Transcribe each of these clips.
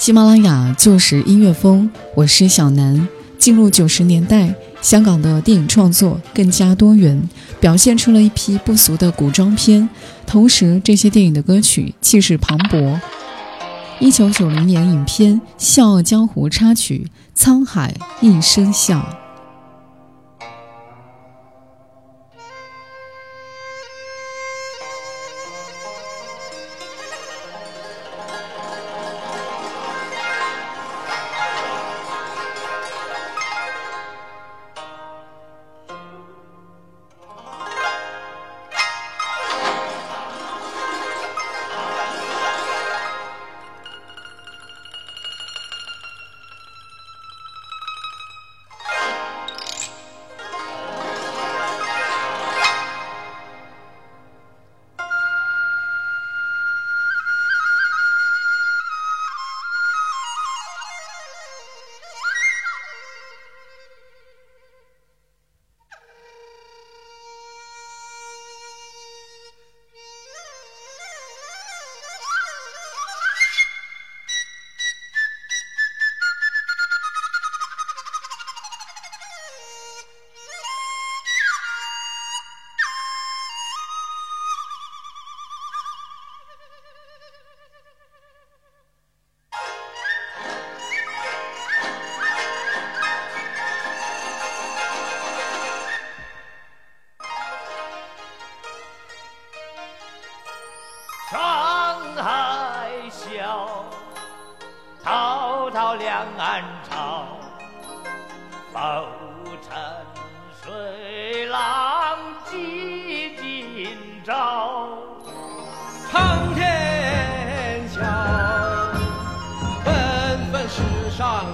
喜马拉雅就是音乐风，我是小南。进入九十年代，香港的电影创作更加多元，表现出了一批不俗的古装片。同时，这些电影的歌曲气势磅礴。一九九零年影片《笑傲江湖》插曲《沧海一声笑》。滔滔两岸潮，浮沉水浪几今朝。苍天笑，纷纷世上。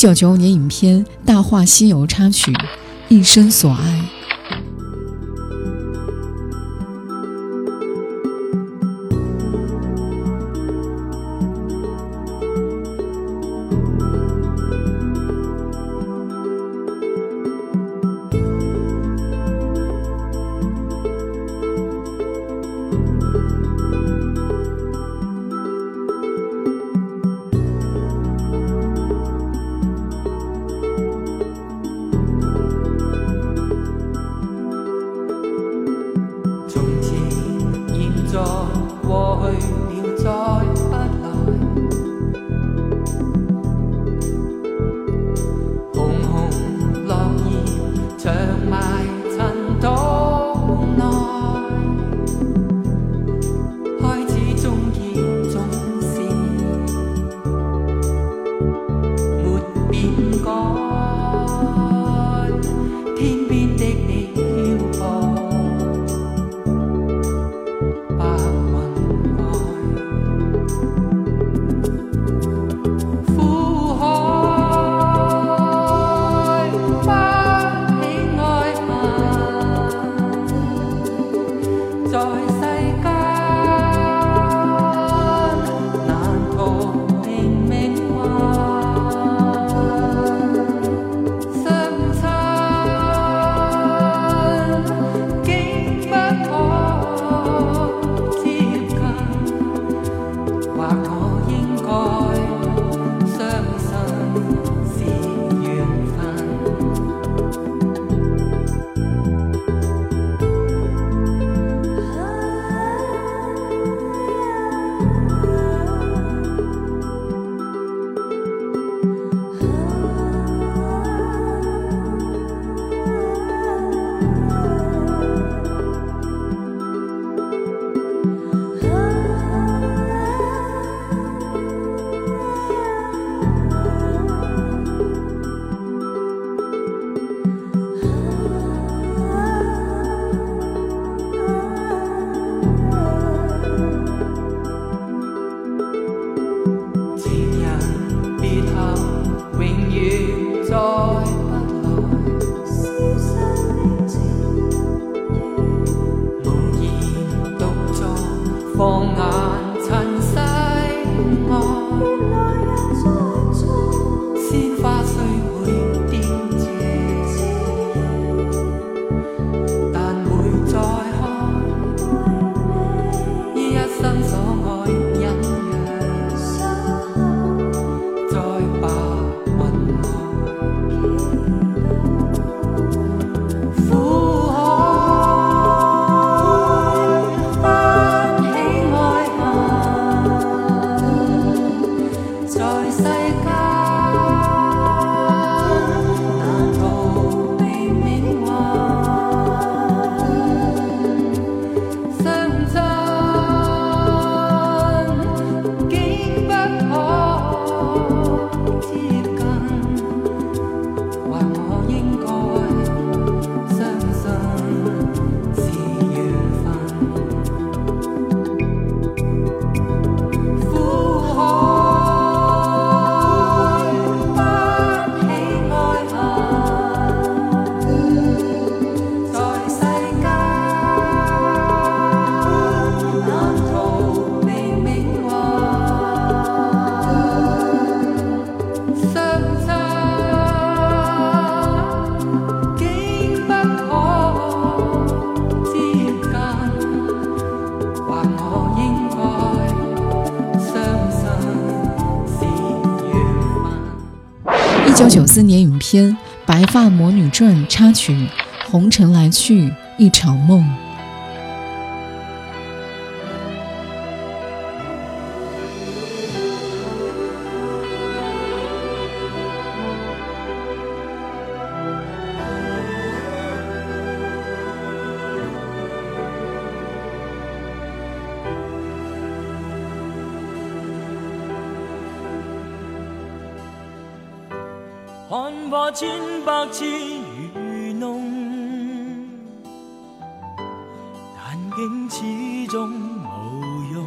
一九九五年影片《大话西游》插曲《一生所爱》。《天白发魔女传》插曲，《红尘来去一场梦》。话千百次愚弄，但竟始终无用。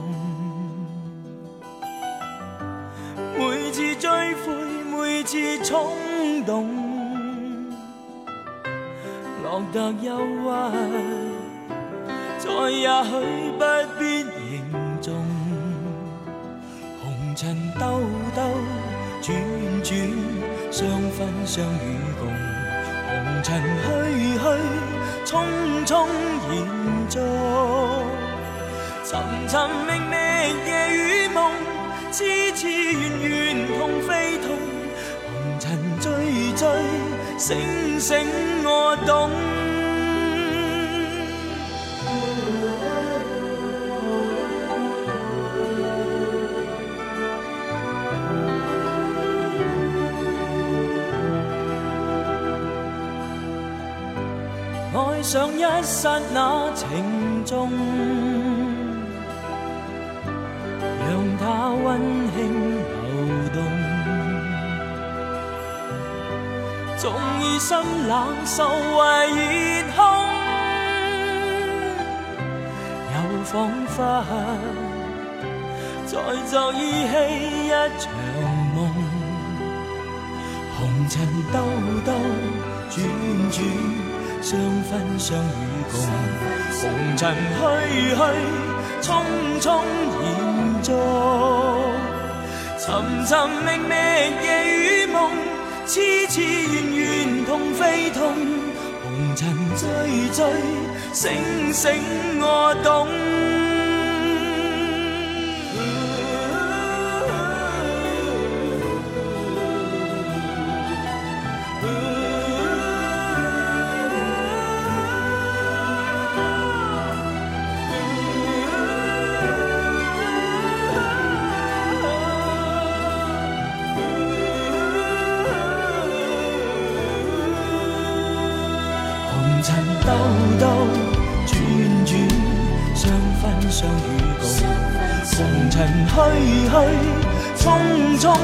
每次追悔，每次冲动，乐得忧郁，再也许不必凝重。红尘兜兜。相分相與共，紅塵去去匆匆延續，寻寻觅觅夜與夢，痴痴怨怨痛非痛，紅塵醉醉醒醒我懂。想一刹那情重，让它温馨流动。纵以心冷，愁为热空，又仿佛在做依稀一场梦。红尘兜兜转转。相分相与共，红尘去去匆匆，延续，寻寻觅觅夜与梦，痴痴怨怨痛非痛，红尘醉醉醒醒我懂。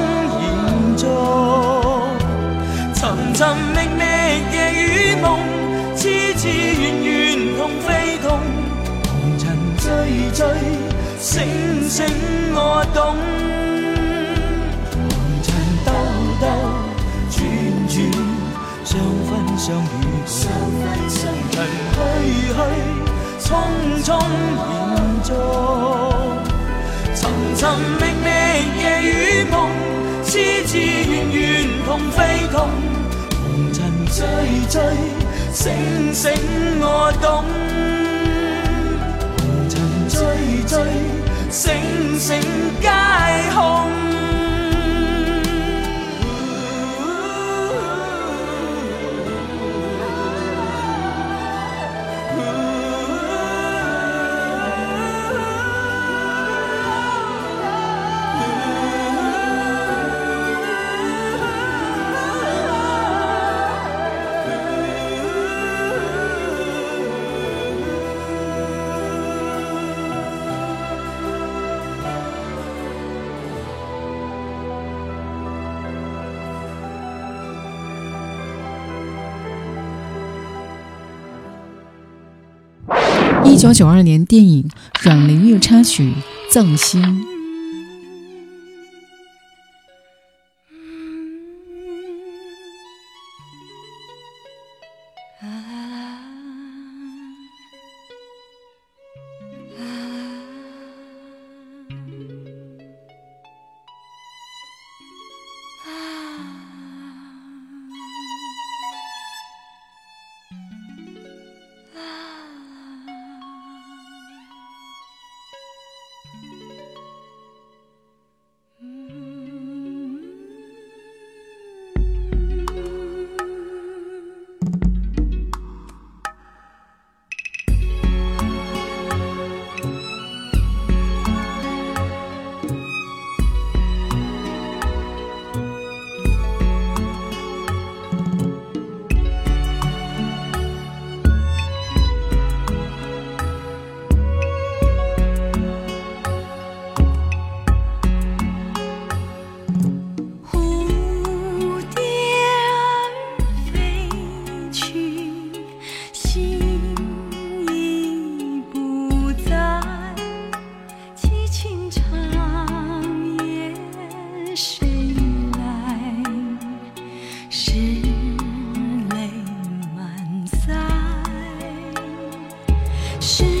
延续，寻寻觅觅，夜与梦，痴痴怨怨，痛非痛，红尘醉醉，醒醒我懂，红尘兜兜转转，相分相遇，人去去匆匆，延续，寻寻觅觅，夜与梦。痴痴怨怨痛非痛，红尘醉醉醒醒我懂，红尘醉醉醒醒。一九九二年电影《阮玲玉》插曲《葬心》。是。